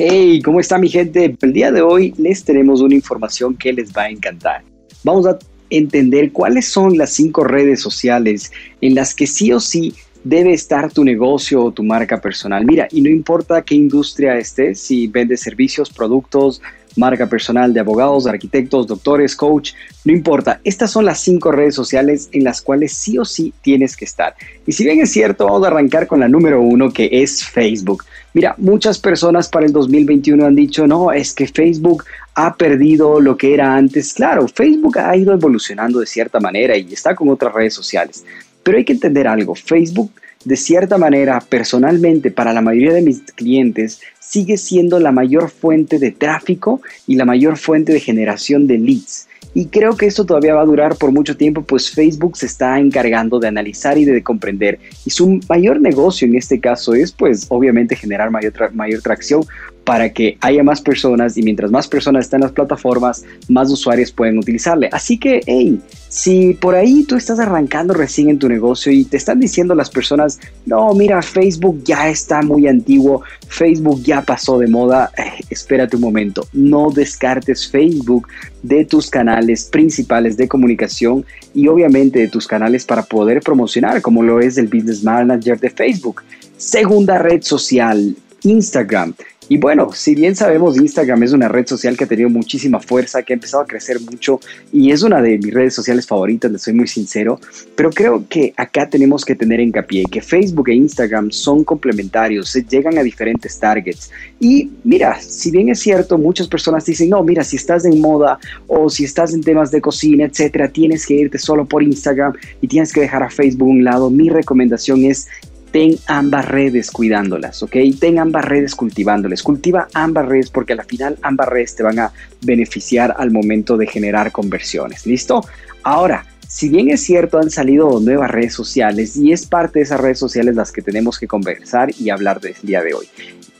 Hey, ¿cómo está mi gente? El día de hoy les tenemos una información que les va a encantar. Vamos a entender cuáles son las cinco redes sociales en las que sí o sí debe estar tu negocio o tu marca personal. Mira, y no importa qué industria estés, si vendes servicios, productos, marca personal de abogados, arquitectos, doctores, coach, no importa. Estas son las cinco redes sociales en las cuales sí o sí tienes que estar. Y si bien es cierto, vamos a arrancar con la número uno, que es Facebook. Mira, muchas personas para el 2021 han dicho, no, es que Facebook ha perdido lo que era antes. Claro, Facebook ha ido evolucionando de cierta manera y está con otras redes sociales. Pero hay que entender algo, Facebook de cierta manera, personalmente, para la mayoría de mis clientes, sigue siendo la mayor fuente de tráfico y la mayor fuente de generación de leads. Y creo que esto todavía va a durar por mucho tiempo, pues Facebook se está encargando de analizar y de comprender. Y su mayor negocio en este caso es, pues, obviamente generar mayor, mayor tracción para que haya más personas y mientras más personas están en las plataformas, más usuarios pueden utilizarle. Así que, hey, si por ahí tú estás arrancando recién en tu negocio y te están diciendo las personas, no, mira, Facebook ya está muy antiguo, Facebook ya pasó de moda, eh, espérate un momento, no descartes Facebook de tus canales principales de comunicación y obviamente de tus canales para poder promocionar, como lo es el Business Manager de Facebook. Segunda red social, Instagram. Y bueno, si bien sabemos, Instagram es una red social que ha tenido muchísima fuerza, que ha empezado a crecer mucho y es una de mis redes sociales favoritas, les soy muy sincero, pero creo que acá tenemos que tener hincapié que Facebook e Instagram son complementarios, se llegan a diferentes targets. Y mira, si bien es cierto, muchas personas dicen, no, mira, si estás en moda o si estás en temas de cocina, etcétera, tienes que irte solo por Instagram y tienes que dejar a Facebook a un lado. Mi recomendación es ten ambas redes cuidándolas, ¿ok? Ten ambas redes cultivándolas. Cultiva ambas redes porque al final ambas redes te van a beneficiar al momento de generar conversiones. ¿Listo? Ahora, si bien es cierto, han salido nuevas redes sociales y es parte de esas redes sociales las que tenemos que conversar y hablar del día de hoy.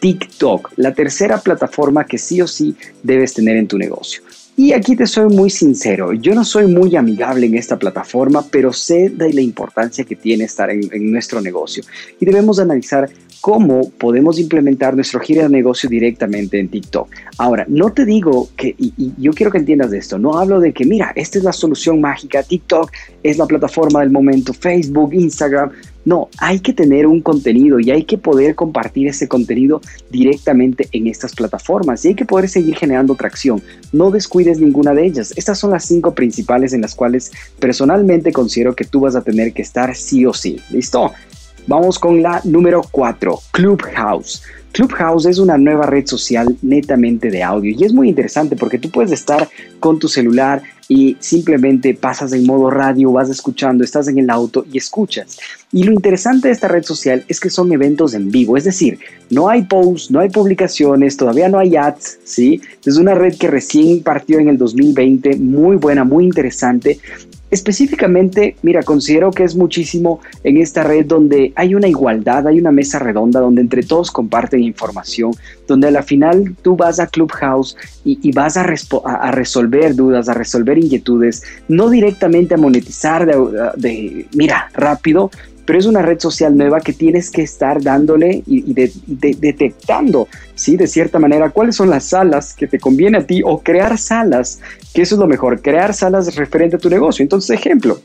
TikTok, la tercera plataforma que sí o sí debes tener en tu negocio. Y aquí te soy muy sincero, yo no soy muy amigable en esta plataforma, pero sé de la importancia que tiene estar en, nuestro negocio y debemos analizar cómo podemos implementar nuestro giro de negocio directamente en TikTok. Ahora, no te digo que, y, y, yo quiero que entiendas esto, no hablo de que, mira, esta es la solución mágica, TikTok es la plataforma del momento, Facebook, Instagram, no, hay que tener un contenido y hay que poder compartir ese contenido directamente en estas plataformas y hay que poder seguir generando tracción. No descuides ninguna de ellas. Estas son las cinco principales en las cuales personalmente considero que tú vas a tener que estar sí o sí. ¿Listo? Vamos con la número 4, Clubhouse. Clubhouse es una nueva red social netamente de audio y es muy interesante porque tú puedes estar con tu celular y simplemente pasas en modo radio, vas escuchando, estás en el auto y escuchas. Y lo interesante de esta red social es que son eventos en vivo, es decir, no hay posts, no hay publicaciones, todavía no hay ads, ¿sí? Es una red que recién partió en el 2020, muy buena, muy interesante Específicamente, mira, considero que es muchísimo en esta red donde hay una igualdad, hay una mesa redonda donde entre todos comparten información, donde a la final tú vas a Clubhouse y, vas a, a, resolver dudas, a resolver inquietudes, no directamente a monetizar de mira, rápido, pero es una red social nueva que tienes que estar dándole y, detectando, ¿sí? De cierta manera, cuáles son las salas que te conviene a ti o crear salas, que eso es lo mejor, crear salas referente a tu negocio. Entonces, ejemplo,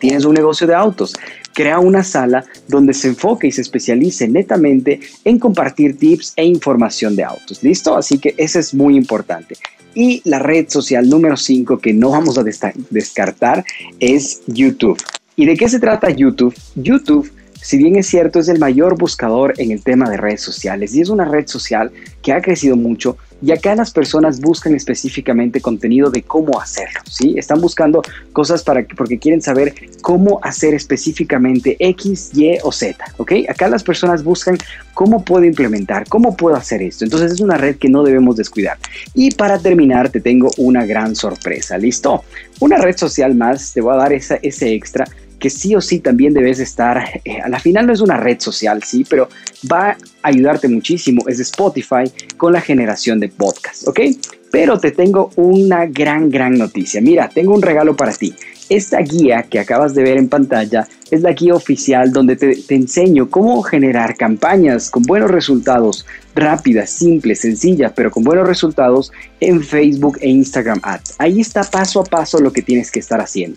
tienes un negocio de autos, crea una sala donde se enfoque y se especialice netamente en compartir tips e información de autos. ¿Listo? Así que eso es muy importante. Y la red social número 5 que no vamos a descartar es YouTube. ¿Y de qué se trata YouTube? YouTube, si bien es cierto, es el mayor buscador en el tema de redes sociales y es una red social que ha crecido mucho, Y acá las personas buscan específicamente contenido de cómo hacerlo, ¿sí? Están buscando cosas para porque quieren saber cómo hacer específicamente X, Y o Z, ¿ok? Acá las personas buscan cómo puedo implementar, cómo puedo hacer esto. Entonces es una red que no debemos descuidar. Y para terminar, te tengo una gran sorpresa, ¿listo? Una red social más, te voy a dar esa, ese extra que sí o sí también debes estar, eh, a la final no es una red social, sí, pero va a ayudarte muchísimo, es Spotify con la generación de podcast, ¿ok? Pero te tengo una gran, gran noticia. Mira, tengo un regalo para ti. Esta guía que acabas de ver en pantalla es la guía oficial donde te, te, enseño cómo generar campañas con buenos resultados, rápidas, simples, sencillas, pero con buenos resultados en Facebook e Instagram Ads. Ahí está paso a paso lo que tienes que estar haciendo.